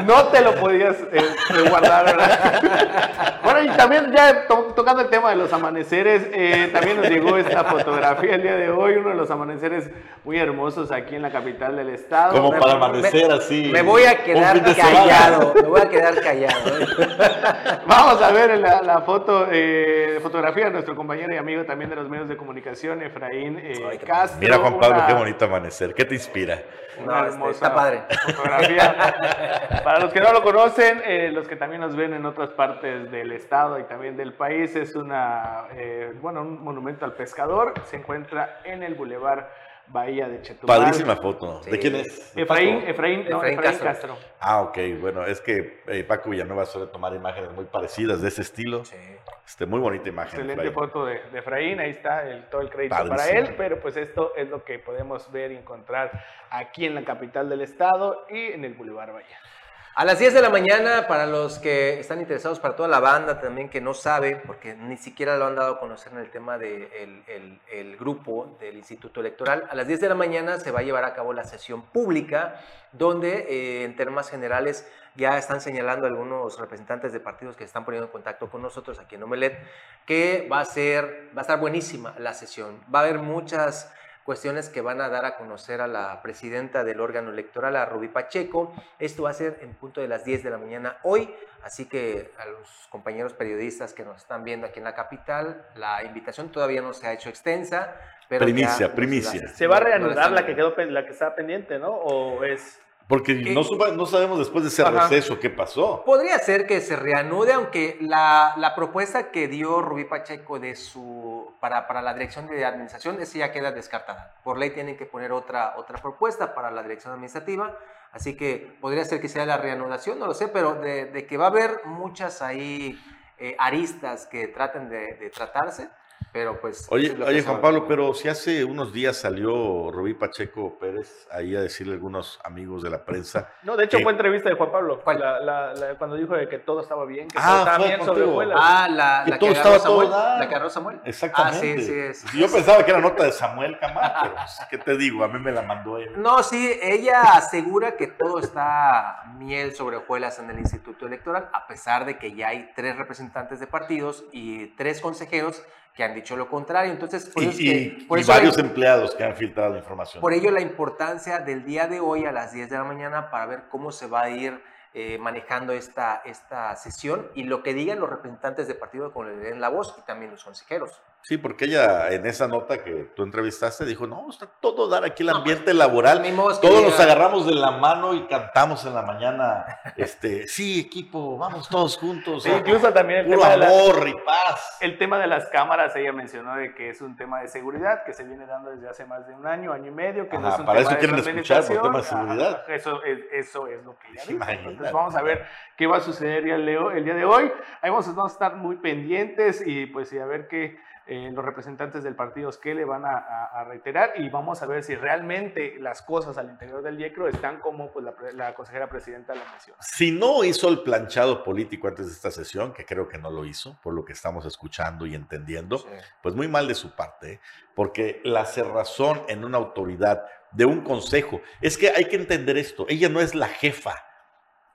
No te lo podías eh, guardar, ¿verdad? bueno, y también ya tocando el tema de los amaneceres, eh, también nos llegó esta fotografía el día de hoy, uno de los amaneceres muy hermosos aquí en la capital del estado. Como para amanecer así. Me voy a quedar callado, me voy a quedar callado. ¿eh? Vamos a ver la, la foto, fotografía de nuestro compañero y amigo también de los medios de comunicación, Efraín eh, Castro. Mira, Juan Pablo, qué bonito amanecer. ¿Qué te inspira? Una este, está padre. fotografía. [laughs] Para los que no lo conocen, eh, los que también nos ven en otras partes del estado y también del país, es una, eh, bueno, un monumento al pescador. Se encuentra en el Boulevard Bahía de Chetumal. Padrísima foto. ¿De quién es? Efraín, Efraín, no, Efraín, Castro. Ah, ok. Bueno, es que eh, Paco Villanueva suele tomar imágenes muy parecidas de ese estilo. Sí. Este, muy bonita imagen. Excelente foto de, de, Efraín. Ahí está el, todo el crédito para él. Pero pues esto es lo que podemos ver y encontrar aquí en la capital del estado y en el Boulevard Bahía. A las 10 de la mañana, para los que están interesados, para toda la banda también que no sabe, porque ni siquiera lo han dado a conocer en el tema del de el, grupo del Instituto Electoral, a las 10 de la mañana se va a llevar a cabo la sesión pública, donde eh, en temas generales ya están señalando algunos representantes de partidos que están poniendo en contacto con nosotros aquí en Omelet, que va a ser, va a estar buenísima la sesión. Va a haber muchas cuestiones que van a dar a conocer a la presidenta del órgano electoral, a Rubí Pacheco. Esto va a ser en punto de las 10 de la mañana hoy, así que a los compañeros periodistas que nos están viendo aquí en la capital, la invitación todavía no se ha hecho extensa. Pero primicia, primicia. Se va a reanudar la que quedó la que está pendiente, ¿no? ¿O es porque no, no, sabemos después de ese receso qué pasó. Podría ser que se reanude, aunque la, la, propuesta que dio Rubí Pacheco de su, para, para, la dirección de administración, esa ya queda descartada. Por ley tienen que poner otra, otra propuesta para la dirección administrativa, así que podría ser que sea la reanudación, no lo sé, pero de, que va a haber muchas ahí eh, aristas que traten de tratarse, pero pues... Oye, oye Juan Pablo, pero si hace unos días salió Rubí Pacheco Pérez ahí a decirle a algunos amigos de la prensa... [laughs] No, de hecho fue entrevista de Juan Pablo, cuando dijo de que todo estaba bien, que todo estaba bien sobre Ah, la que, la que agarró Samuel, la que agarró Samuel. Exactamente. Ah, sí, sí, Yo pensaba que era nota de Samuel Camargo, pero pues, ¿qué te digo? A mí me la mandó él. No, sí, ella asegura que todo está miel sobre hojuelas en el Instituto Electoral, a pesar de que ya hay tres representantes de partidos y tres consejeros que han dicho lo contrario. Entonces, por y, varios empleados que han filtrado información. Por ello, la importancia del día de hoy a las 10 de la mañana para ver cómo se va a ir eh, manejando esta, esta sesión y lo que digan los representantes de partido con le den la voz y también los consejeros. Sí, porque ella en esa nota que tú entrevistaste dijo, no, está todo dar aquí el ambiente laboral, todos nos agarramos de la mano y cantamos en la mañana, este, sí, equipo, vamos todos juntos. Sí, incluso también el tema amor y paz. El tema de las cámaras, ella mencionó de que es un tema de seguridad que se viene dando desde hace más de un año, año y medio, que no es un para tema eso quieren escuchar por tema de seguridad. eso, es, eso es lo que ella dijo. Entonces vamos a ver qué va a suceder el, el día de hoy. Ahí vamos a estar muy pendientes y pues y a ver qué eh, los representantes del partido que le van a, reiterar y vamos a ver si realmente las cosas al interior del IECRO están como pues, la, consejera presidenta la mencionó. Si no hizo el planchado político antes de esta sesión, que creo que no lo hizo, por lo que estamos escuchando y entendiendo, pues muy mal de su parte, ¿eh? porque la cerrazón en una autoridad de un consejo, es que hay que entender esto, ella no es la jefa,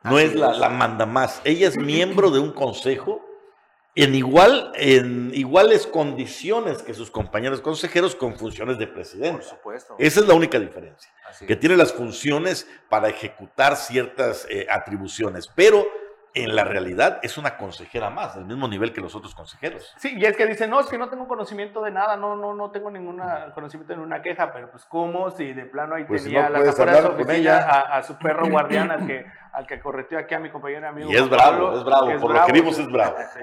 no es la, la manda más, ella es miembro de un consejo en, igual, en iguales condiciones que sus compañeros consejeros con funciones de presidente. Por supuesto. Esa es la única diferencia. que tiene las funciones para ejecutar ciertas eh, atribuciones, pero en la realidad es una consejera más, del mismo nivel que los otros consejeros. Sí, y es que dicen, no, es que no tengo conocimiento de nada, no, no, no tengo ningún conocimiento en una queja, pero pues cómo si de plano ahí Pues, tenía no la puedes afuera de su hablar con oficina ella. a, a su perro guardián al que, [clears throat] al que correteó aquí a mi compañero y amigo. Y es bravo, es bravo, por lo que vimos sí. es bravo. Sí.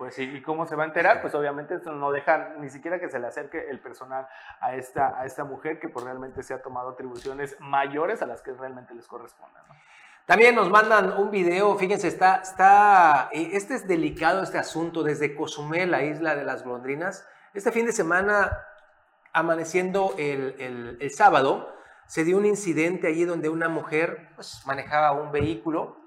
Pues sí, ¿y cómo se va a enterar? Pues obviamente no deja ni siquiera que se le acerque el personal a esta, a esta mujer que pues realmente se ha tomado atribuciones mayores a las que realmente les corresponden. ¿no? También nos mandan un video, fíjense, está, está, eh, este es delicado este asunto desde Cozumel, la isla de las golondrinas. Este fin de semana, amaneciendo el, el- el sábado, se dio un incidente allí donde una mujer pues, manejaba un vehículo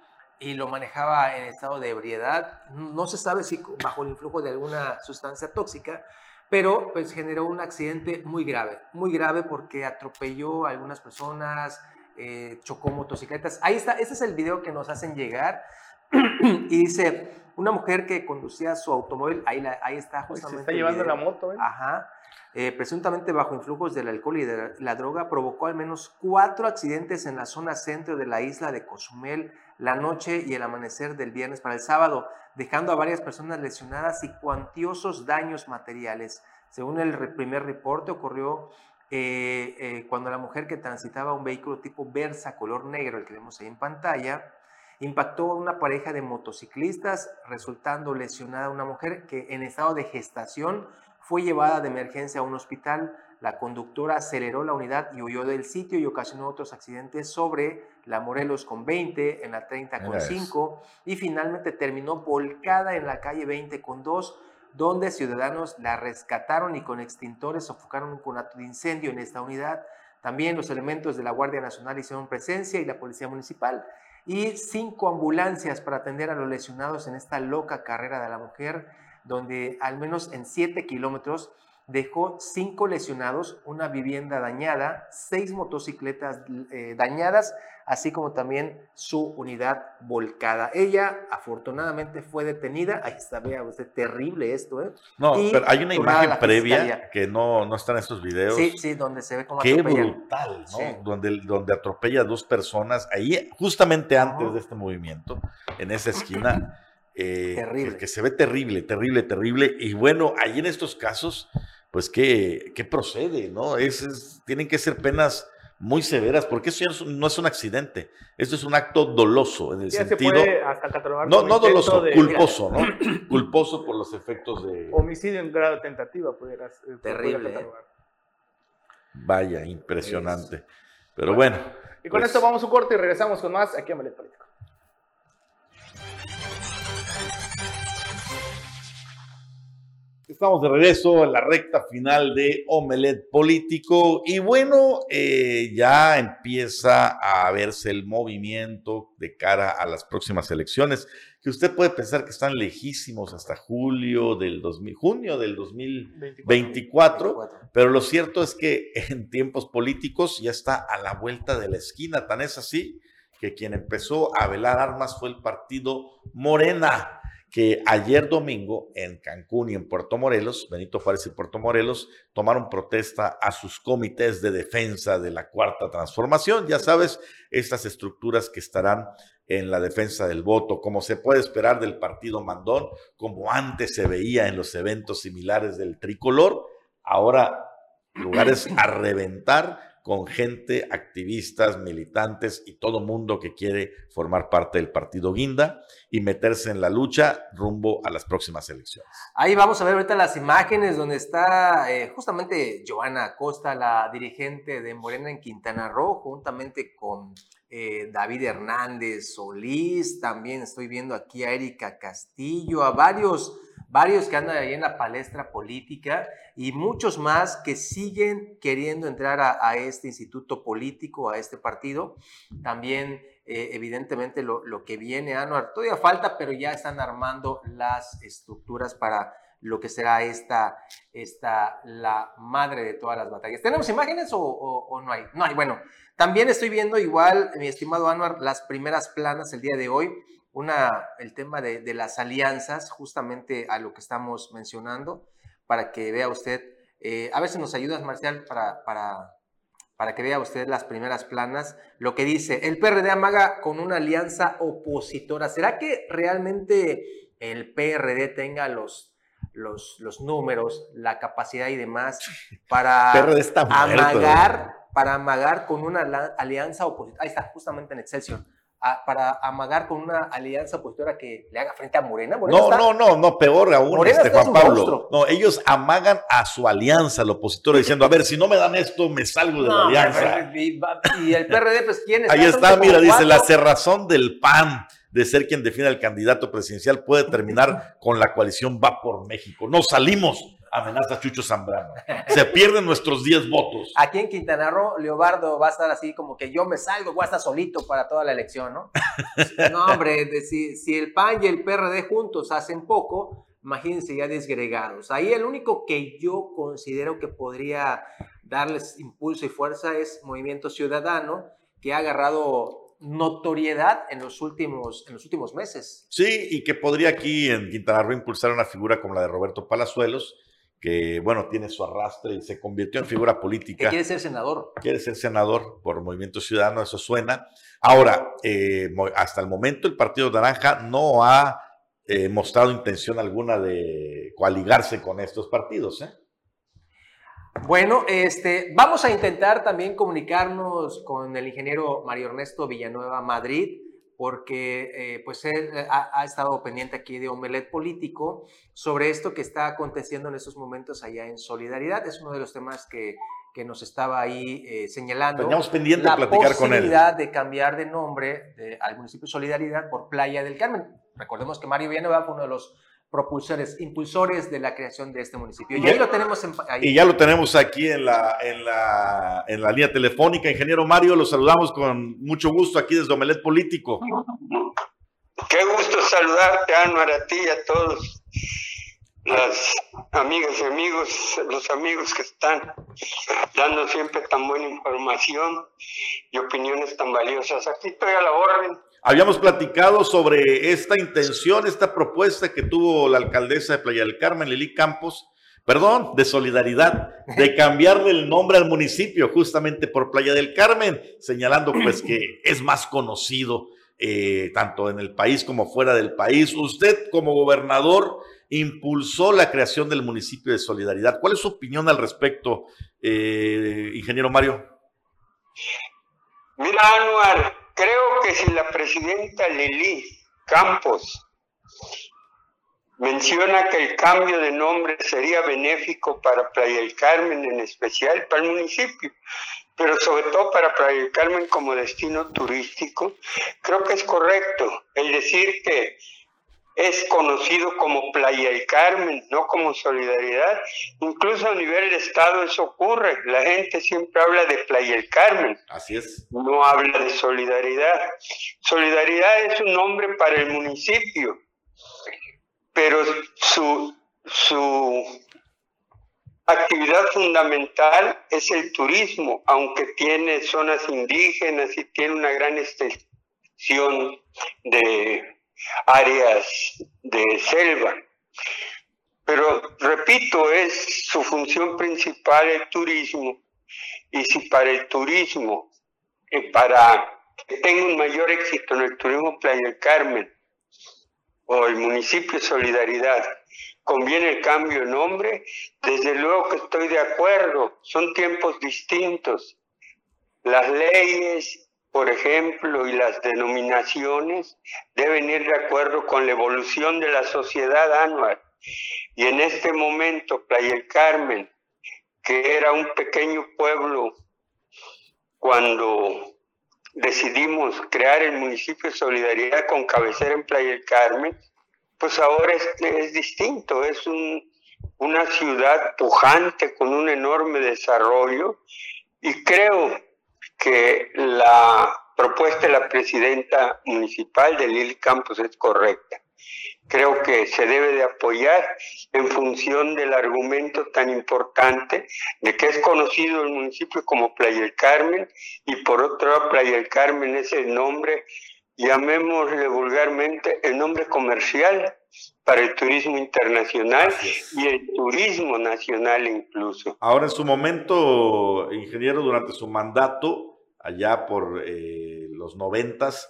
y lo manejaba en estado de ebriedad. No se sabe si bajo el influjo de alguna sustancia tóxica, pero pues generó un accidente muy grave, muy grave porque atropelló a algunas personas, eh, chocó motocicletas. Ahí está, ese es el video que nos hacen llegar [clears throat] y dice, una mujer que conducía su automóvil, ahí, la- ahí está Pues, justamente. se está llevando video. la moto, ¿eh? Ajá. Eh, presuntamente bajo influjos del alcohol y de la, droga, provocó al menos cuatro accidentes en la zona centro de la isla de Cozumel la noche y el amanecer del viernes para el sábado, dejando a varias personas lesionadas y cuantiosos daños materiales. Según el primer reporte, ocurrió eh, eh, cuando la mujer que transitaba un vehículo tipo Versa color negro, el que vemos ahí en pantalla, impactó a una pareja de motociclistas, resultando lesionada una mujer que en estado de gestación fue llevada de emergencia a un hospital. La conductora aceleró la unidad y huyó del sitio y ocasionó otros accidentes sobre la Morelos con 20, en la 30 con Mira eso. 5 y finalmente terminó volcada en la calle 20 con 2, donde ciudadanos la rescataron y con extintores sofocaron un conato de incendio en esta unidad. También los elementos de la Guardia Nacional hicieron presencia y la Policía Municipal y cinco ambulancias para atender a los lesionados en esta loca carrera de la mujer, donde al menos en 7 kilómetros dejó cinco lesionados, una vivienda dañada, seis motocicletas eh, dañadas, así como también su unidad volcada. Ella afortunadamente fue detenida. Ahí está, vea usted, terrible esto, ¿eh? No, Y pero hay una imagen previa fiscalía. que no, no está en estos videos. Sí, sí, donde se ve cómo Qué atropellan. brutal, ¿no? Sí. Donde, donde atropella a dos personas, ahí justamente antes Ajá. de este movimiento, en esa esquina, eh, Terrible. Que, que se ve terrible, terrible, terrible. Y bueno, ahí en estos casos, pues, ¿qué, qué procede, no? Es, es- tienen que ser penas muy severas, porque eso ya no es un- no es un accidente, esto es un acto doloso, en el Ya se sentido... puede hasta catalogar No, no doloso, de- culposo, ¿no? culposo por los efectos de... Homicidio en grado de tentativa, pudieras. eh, Terrible, pudiera catalogar. Vaya, impresionante. Pero bueno. Y con pues, esto vamos a un corte y regresamos con más aquí a Malet Político. Estamos de regreso en la recta final de Omelet Político y bueno, eh, ya empieza a verse el movimiento de cara a las próximas elecciones, que usted puede pensar que están lejísimos hasta julio del 2000, junio del 2024, pero lo cierto es que en tiempos políticos ya está a la vuelta de la esquina, tan es así que quien empezó a velar armas fue el partido Morena que ayer domingo en Cancún y en Puerto Morelos, Benito Juárez y Puerto Morelos, tomaron protesta a sus comités de defensa de la cuarta transformación. Ya sabes, estas estructuras que estarán en la defensa del voto, como se puede esperar del partido Mandón, como antes se veía en los eventos similares del tricolor, ahora lugares a reventar con gente, activistas, militantes y todo mundo que quiere formar parte del partido Guinda y meterse en la lucha rumbo a las próximas elecciones. Ahí vamos a ver ahorita las imágenes donde está eh, justamente Joana Acosta, la dirigente de Morena en Quintana Roo, juntamente con eh, David Hernández Solís, también estoy viendo aquí a Erika Castillo, a varios, varios que andan ahí en la palestra política y muchos más que siguen queriendo entrar a, este instituto político, a este partido. También eh, evidentemente lo, lo, que viene, Anuar, todavía falta, pero ya están armando las estructuras para lo que será esta, esta la madre de todas las batallas. ¿Tenemos imágenes o, no hay? No hay. Bueno, también estoy viendo igual, mi estimado Anuar, las primeras planas el día de hoy, una, el tema de, de las alianzas, justamente a lo que estamos mencionando, para que vea usted. Eh, a ver si nos ayudas, Marcial, para, para, para que vea usted las primeras planas, lo que dice, el PRD amaga con una alianza opositora. ¿Será que realmente el PRD tenga los, los, los números, la capacidad y demás para amagar, para amagar con una alianza opositora? Ahí está, justamente en Excelsior para amagar con una alianza opositora que le haga frente a Morena. no, no, no, no, peor aún, este, Juan Pablo. No, ellos amagan a su alianza, al opositor, diciendo, a ver, si no me dan esto, me salgo de la alianza. Y, el PRD, pues, ¿quién Ahí está, mira, dice, la cerrazón del PAN de ser quien define al candidato presidencial puede terminar [laughs] con la coalición Va por México. No salimos amenaza Chucho Zambrano. Se pierden nuestros 10 votos. Aquí en Quintana Roo, Leobardo va a estar así como que yo me salgo, voy a estar solito para toda la elección, ¿no? no, hombre, si, si el PAN y el PRD juntos hacen poco, imagínense ya desgregados. Ahí el único que yo considero que podría darles impulso y fuerza es Movimiento Ciudadano, que ha agarrado notoriedad en los últimos, en los últimos meses. Sí, y que podría aquí en Quintana Roo impulsar una figura como la de Roberto Palazuelos, que, bueno, tiene su arrastre y se convirtió en figura política. quiere ser senador. Quiere ser senador por Movimiento Ciudadano, eso suena. Ahora, eh, hasta el momento el Partido Naranja no ha eh, mostrado intención alguna de coaligarse con estos partidos. ¿eh? Bueno, este, vamos a intentar también comunicarnos con el ingeniero Mario Ernesto Villanueva Madrid porque eh, pues él eh, ha, estado pendiente aquí de Omelet Político sobre esto que está aconteciendo en estos momentos allá en Solidaridad. Es uno de los temas que, que nos estaba ahí eh, señalando. Teníamos pendiente de platicar con él. La posibilidad de cambiar de nombre al municipio Solidaridad por Playa del Carmen. Recordemos que Mario Villanueva fue uno de los propulsores, impulsores de la creación de este municipio. Y, ahí lo tenemos Y ya lo tenemos aquí en la, en, la, en la línea telefónica. Ingeniero Mario, lo saludamos con mucho gusto aquí desde Omelet Político. Qué gusto saludarte, Anuar, a ti y a todos las amigas y amigos, los amigos que están dando siempre tan buena información y opiniones tan valiosas. Aquí estoy a la orden Habíamos platicado sobre esta intención, esta propuesta que tuvo la alcaldesa de Playa del Carmen, Lili Campos, perdón, de solidaridad, de [laughs] cambiarle el nombre al municipio justamente por Playa del Carmen, señalando pues que [clears throat] es más conocido eh, tanto en el país como fuera del país. Usted como gobernador impulsó la creación del municipio de Solidaridad. ¿Cuál es su opinión al respecto, eh, ingeniero Mario? Mira, Anuar, Creo que si la presidenta Lili Campos menciona que el cambio de nombre sería benéfico para Playa del Carmen, en especial para el municipio, pero sobre todo para Playa del Carmen como destino turístico, creo que es correcto el decir que es conocido como Playa del Carmen, no como Solidaridad. Incluso a nivel de Estado eso ocurre. La gente siempre habla de Playa del Carmen. Así es. No habla de Solidaridad. Solidaridad es un nombre para el municipio, pero su, su actividad fundamental es el turismo, aunque tiene zonas indígenas y tiene una gran extensión de áreas de selva. Pero repito, es su función principal el turismo. Y si para el turismo, eh, para que tenga un mayor éxito en el turismo Playa del Carmen o el municipio Solidaridad, conviene el cambio de nombre, desde luego que estoy de acuerdo, son tiempos distintos. Las leyes por ejemplo, y las denominaciones deben ir de acuerdo con la evolución de la sociedad anual. Y en este momento, Playa del Carmen, que era un pequeño pueblo cuando decidimos crear el municipio de Solidaridad con cabecera en Playa del Carmen, pues ahora es, es distinto, es un, una ciudad pujante con un enorme desarrollo y creo que la propuesta de la presidenta municipal de Lili Campos es correcta. Creo que se debe de apoyar en función del argumento tan importante de que es conocido el municipio como Playa del Carmen y por otro lado Playa del Carmen es el nombre, llamémosle vulgarmente, el nombre comercial para el turismo internacional y el turismo nacional incluso. Ahora, en su momento, ingeniero, durante su mandato, allá por eh, los noventas,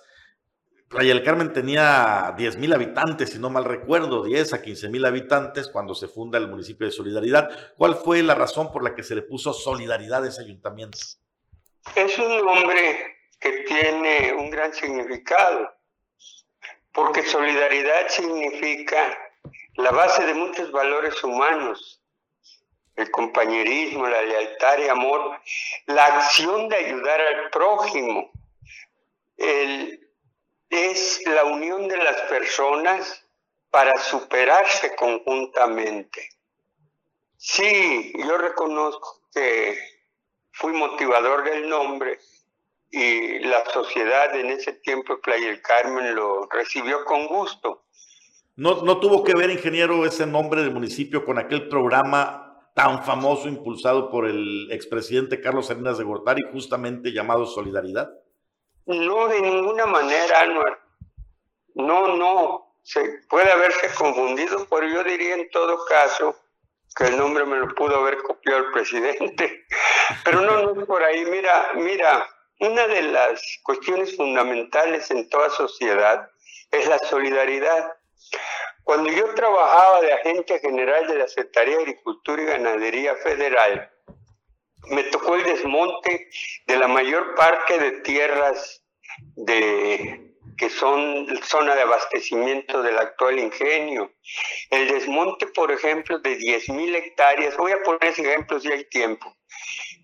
Playa del Carmen tenía 10 mil habitantes, si no mal recuerdo, 10 a 15 mil habitantes cuando se funda el municipio de Solidaridad. ¿Cuál fue la razón por la que se le puso Solidaridad a ese ayuntamiento? Es un nombre que tiene un gran significado, porque solidaridad significa la base de muchos valores humanos, el compañerismo, la lealtad y amor, la acción de ayudar al prójimo, es la unión de las personas para superarse conjuntamente. Sí, yo reconozco que fui motivador del nombre, y la sociedad en ese tiempo Playa del Carmen lo recibió con gusto. ¿No, ¿No tuvo que ver, ingeniero, ese nombre del municipio con aquel programa tan famoso impulsado por el expresidente Carlos Salinas de Gortari, justamente llamado Solidaridad? No, de ninguna manera, Anuar. No, no. Se puede haberse confundido, pero yo diría en todo caso que el nombre me lo pudo haber copiado el presidente. [laughs] Pero no, no es por ahí. Mira, mira, una de las cuestiones fundamentales en toda sociedad es la solidaridad. Cuando yo trabajaba de agente general de la Secretaría de Agricultura y Ganadería Federal, me tocó el desmonte de la mayor parte de tierras de, que son zona de abastecimiento del actual ingenio. El desmonte, por ejemplo, de 10.000 hectáreas, voy a poner ejemplos si hay tiempo,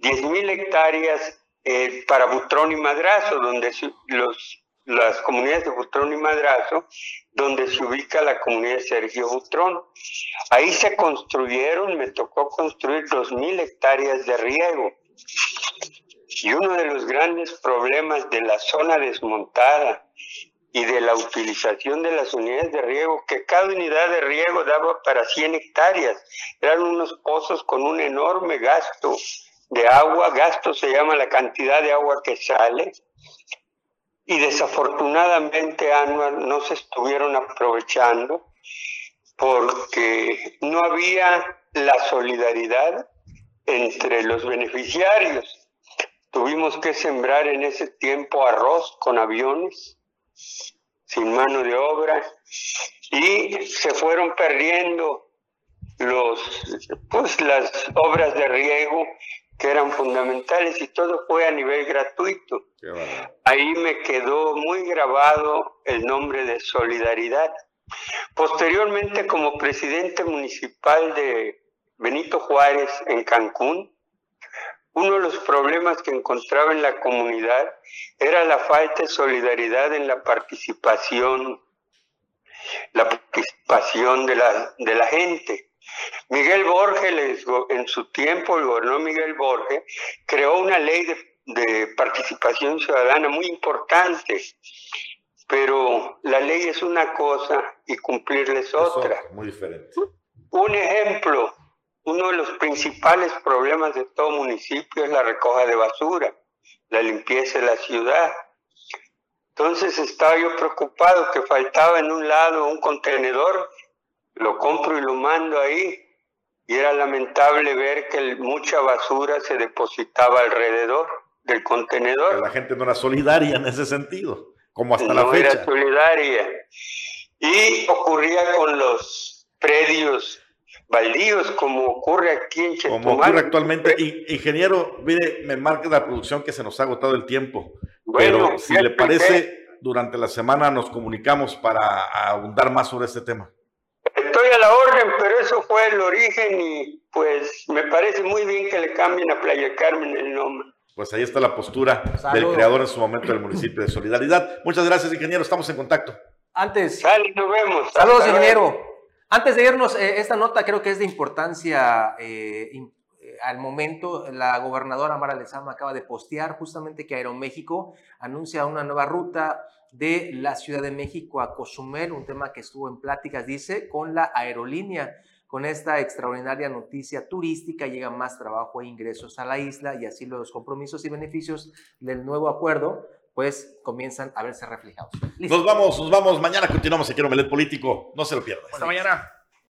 10.000 hectáreas eh, para Butrón y Madrazo, donde los, las comunidades de Butrón y Madrazo, donde se ubica la comunidad de Sergio Butrón. Ahí se construyeron, me tocó construir 2.000 hectáreas de riego. Y uno de los grandes problemas de la zona desmontada y de la utilización de las unidades de riego, que cada unidad de riego daba para 100 hectáreas. Eran unos pozos con un enorme gasto de agua, gasto se llama la cantidad de agua que sale, y desafortunadamente anual no se estuvieron aprovechando porque no había la solidaridad entre los beneficiarios. Tuvimos que sembrar en ese tiempo arroz con aviones, sin mano de obra, y se fueron perdiendo los, pues, las obras de riego que eran fundamentales y todo fue a nivel gratuito. Ahí me quedó muy grabado el nombre de Solidaridad. Posteriormente, como presidente municipal de Benito Juárez en Cancún, uno de los problemas que encontraba en la comunidad era la falta de solidaridad en la participación, la participación de la, de la gente. Miguel Borges, en su tiempo, el gobernador Miguel Borges, creó una ley de, participación ciudadana muy importante, pero la ley es una cosa y cumplirla es otra. muy diferente. Un ejemplo, uno de los principales problemas de todo municipio es la recoja de basura, la limpieza de la ciudad. Entonces estaba yo preocupado que faltaba en un lado un contenedor lo compro y lo mando ahí. Y era lamentable ver que mucha basura se depositaba alrededor del contenedor. la gente no era solidaria en ese sentido, como hasta la fecha. No era solidaria. Y ocurría con los predios baldíos, como ocurre aquí en Chetumal. Como ocurre actualmente. ingeniero, mire, me marca la producción que se nos ha agotado el tiempo. pero si le parece, durante la semana nos comunicamos para ahondar más sobre este tema. Estoy a la orden, pero eso fue el origen y pues me parece muy bien que le cambien a Playa Carmen el nombre. Pues ahí está la postura del creador en su momento del municipio de Solidaridad. Muchas gracias, ingeniero. Estamos en contacto. Antes. Sale, nos vemos. Saludos, ingeniero. Antes de irnos, eh, esta nota creo que es de importancia eh, eh, al momento. La gobernadora Mara Lezama acaba de postear justamente que Aeroméxico anuncia una nueva ruta de la Ciudad de México a Cozumel, un tema que estuvo en pláticas, dice, con la aerolínea. Con esta extraordinaria noticia turística llega más trabajo e ingresos a la isla y así los compromisos y beneficios del nuevo acuerdo pues comienzan a verse reflejados. Nos vamos, nos vamos. Mañana continuamos aquí en Omelet Político. No se lo pierdan. Hasta mañana.